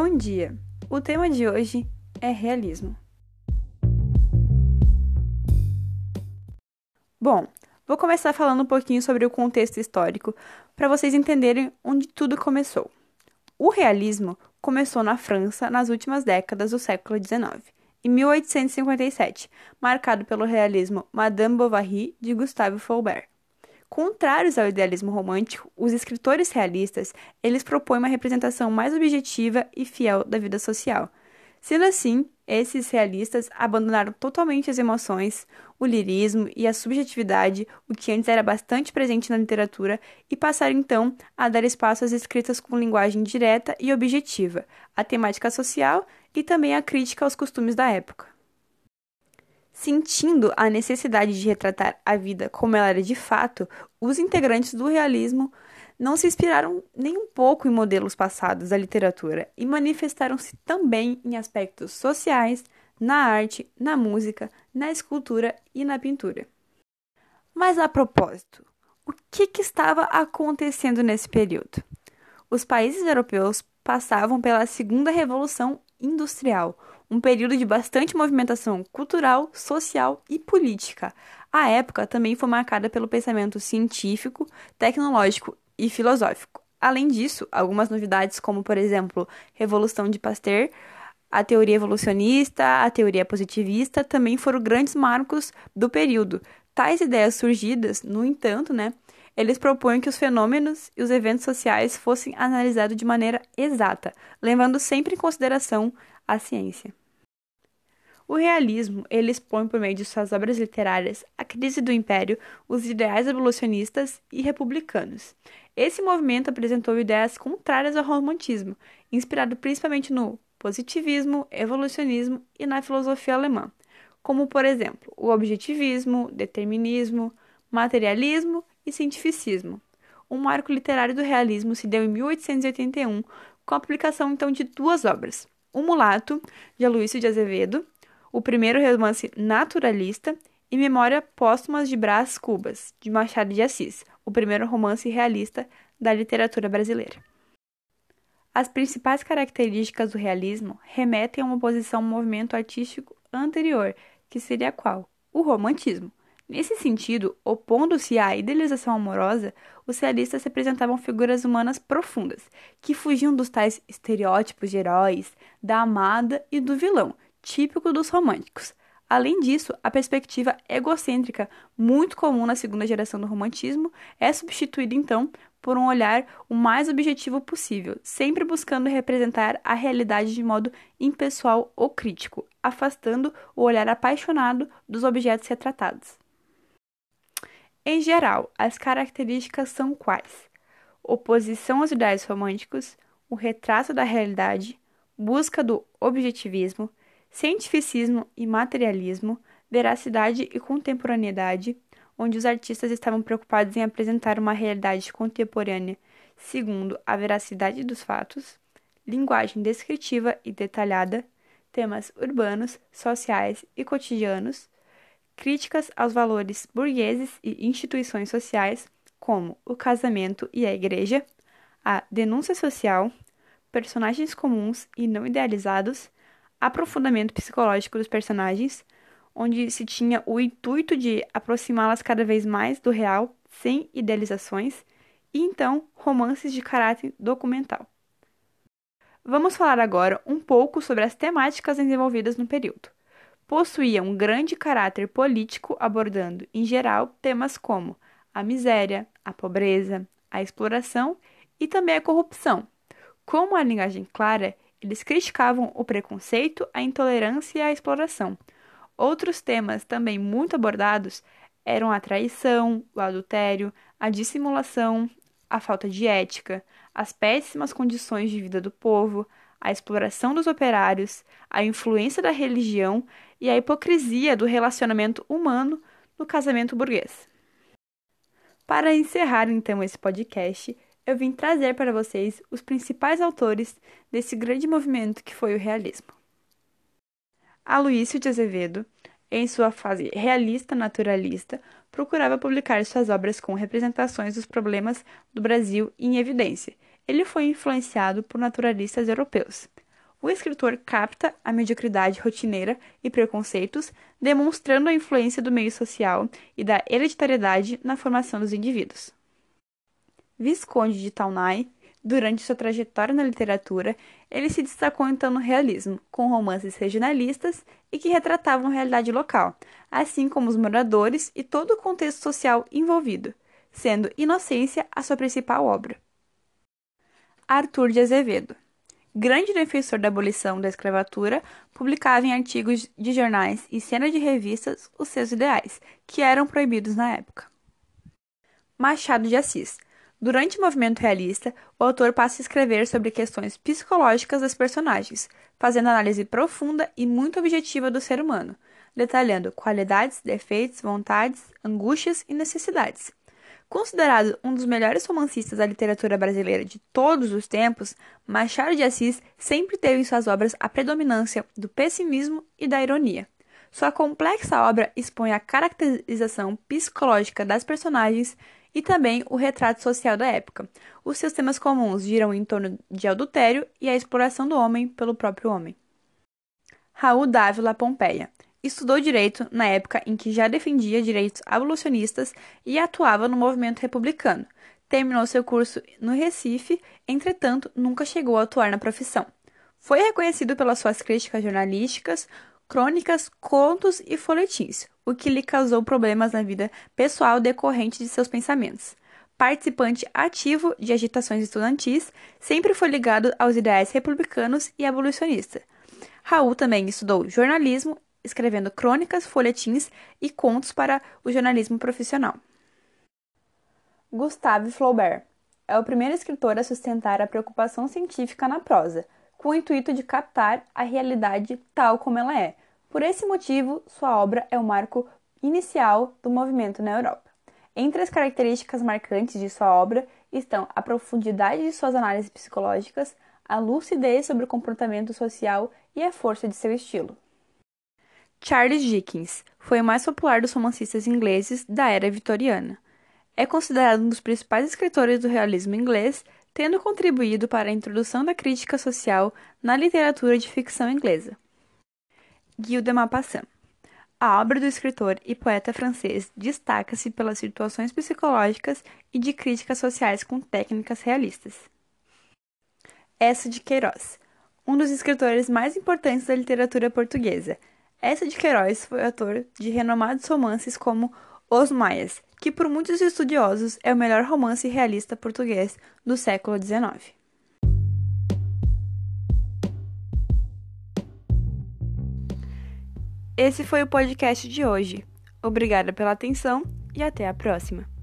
Bom dia! O tema de hoje é realismo. Bom, vou começar falando um pouquinho sobre o contexto histórico para vocês entenderem onde tudo começou. O realismo começou na França nas últimas décadas do século XIX, em 1857, marcado pelo realismo Madame Bovary de Gustave Flaubert. Contrários ao idealismo romântico, os escritores realistas, eles propõem uma representação mais objetiva e fiel da vida social. Sendo assim, esses realistas abandonaram totalmente as emoções, o lirismo e a subjetividade, o que antes era bastante presente na literatura, e passaram então a dar espaço às escritas com linguagem direta e objetiva, a temática social e também a crítica aos costumes da época. Sentindo a necessidade de retratar a vida como ela era de fato, os integrantes do realismo não se inspiraram nem um pouco em modelos passados da literatura e manifestaram-se também em aspectos sociais, na arte, na música, na escultura e na pintura. Mas a propósito, o que, que estava acontecendo nesse período? Os países europeus passavam pela Segunda Revolução Industrial, um período de bastante movimentação cultural, social e política. A época também foi marcada pelo pensamento científico, tecnológico e filosófico. Além disso, algumas novidades, como por exemplo, Revolução de Pasteur, a teoria evolucionista, a teoria positivista, também foram grandes marcos do período. Tais ideias surgidas, no entanto, né, eles propõem que os fenômenos e os eventos sociais fossem analisados de maneira exata, levando sempre em consideração a ciência. O realismo, ele expõe por meio de suas obras literárias a crise do império, os ideais evolucionistas e republicanos. Esse movimento apresentou ideias contrárias ao romantismo, inspirado principalmente no positivismo, evolucionismo e na filosofia alemã, como, por exemplo, o objetivismo, determinismo, materialismo e cientificismo. O marco literário do realismo se deu em 1881, com a publicação então de duas obras, O Mulato, de Aloysio de Azevedo, o primeiro romance naturalista, e Memória Póstumas de Brás Cubas, de Machado de Assis, o primeiro romance realista da literatura brasileira. As principais características do realismo remetem a uma posição ao movimento artístico anterior, que seria qual? O romantismo. Nesse sentido, opondo-se à idealização amorosa, os realistas representavam figuras humanas profundas, que fugiam dos tais estereótipos de heróis, da amada e do vilão, típico dos românticos. Além disso, a perspectiva egocêntrica, muito comum na segunda geração do romantismo, é substituída então por um olhar o mais objetivo possível, sempre buscando representar a realidade de modo impessoal ou crítico, afastando o olhar apaixonado dos objetos retratados. Em geral, as características são quais? Oposição aos ideais românticos, o retrato da realidade, busca do objetivismo, cientificismo e materialismo, veracidade e contemporaneidade, onde os artistas estavam preocupados em apresentar uma realidade contemporânea segundo a veracidade dos fatos, linguagem descritiva e detalhada, temas urbanos, sociais e cotidianos, críticas aos valores burgueses e instituições sociais, como o casamento e a igreja, a denúncia social, personagens comuns e não idealizados, aprofundamento psicológico dos personagens, onde se tinha o intuito de aproximá-las cada vez mais do real, sem idealizações, e então romances de caráter documental. Vamos falar agora um pouco sobre as temáticas desenvolvidas no período. Possuía um grande caráter político, abordando, em geral, temas como a miséria, a pobreza, a exploração e também a corrupção. Com uma linguagem clara, eles criticavam o preconceito, a intolerância e a exploração. Outros temas também muito abordados eram a traição, o adultério, a dissimulação, a falta de ética, as péssimas condições de vida do povo, a exploração dos operários, a influência da religião e a hipocrisia do relacionamento humano no casamento burguês. Para encerrar então esse podcast, eu vim trazer para vocês os principais autores desse grande movimento que foi o realismo. Aloísio de Azevedo, em sua fase realista-naturalista, procurava publicar suas obras com representações dos problemas do Brasil em evidência. Ele foi influenciado por naturalistas europeus. o escritor capta a mediocridade rotineira e preconceitos, demonstrando a influência do meio social e da hereditariedade na formação dos indivíduos. Visconde de Taunay, durante sua trajetória na literatura, ele se destacou então no realismo, com romances regionalistas e que retratavam a realidade local, assim como os moradores e todo o contexto social envolvido, sendo Inocência a sua principal obra. Arthur de Azevedo grande defensor da abolição da escravatura, publicava em artigos de jornais e cenas de revistas os seus ideais, que eram proibidos na época. Machado de Assis. Durante o movimento realista, o autor passa a escrever sobre questões psicológicas das personagens, fazendo análise profunda e muito objetiva do ser humano, detalhando qualidades, defeitos, vontades, angústias e necessidades. Considerado um dos melhores romancistas da literatura brasileira de todos os tempos, Machado de Assis sempre teve em suas obras a predominância do pessimismo e da ironia. Sua complexa obra expõe a caracterização psicológica das personagens e também o retrato social da época. Os seus temas comuns giram em torno de adultério e a exploração do homem pelo próprio homem. Raul Dávila Pompeia Estudou direito na época em que já defendia direitos abolicionistas e atuava no movimento republicano. Terminou seu curso no Recife, entretanto, nunca chegou a atuar na profissão. Foi reconhecido pelas suas críticas jornalísticas, crônicas, contos e folhetins, o que lhe causou problemas na vida pessoal decorrente de seus pensamentos. Participante ativo de agitações estudantis, sempre foi ligado aos ideais republicanos e abolicionistas. Raul também estudou jornalismo escrevendo crônicas, folhetins e contos para o jornalismo profissional. Gustave Flaubert é o primeiro escritor a sustentar a preocupação científica na prosa, com o intuito de captar a realidade tal como ela é. Por esse motivo, sua obra é o marco inicial do movimento na Europa. Entre as características marcantes de sua obra estão a profundidade de suas análises psicológicas, a lucidez sobre o comportamento social e a força de seu estilo. Charles Dickens foi o mais popular dos romancistas ingleses da era vitoriana. É considerado um dos principais escritores do realismo inglês, tendo contribuído para a introdução da crítica social na literatura de ficção inglesa. Guy de Maupassant a obra do escritor e poeta francês destaca-se pelas situações psicológicas e de críticas sociais com técnicas realistas. Essa de Queiroz, um dos escritores mais importantes da literatura portuguesa, essa de Queiroz foi autor de renomados romances como Os Maias, que por muitos estudiosos é o melhor romance realista português do século XIX. Esse foi o podcast de hoje. Obrigada pela atenção e até a próxima.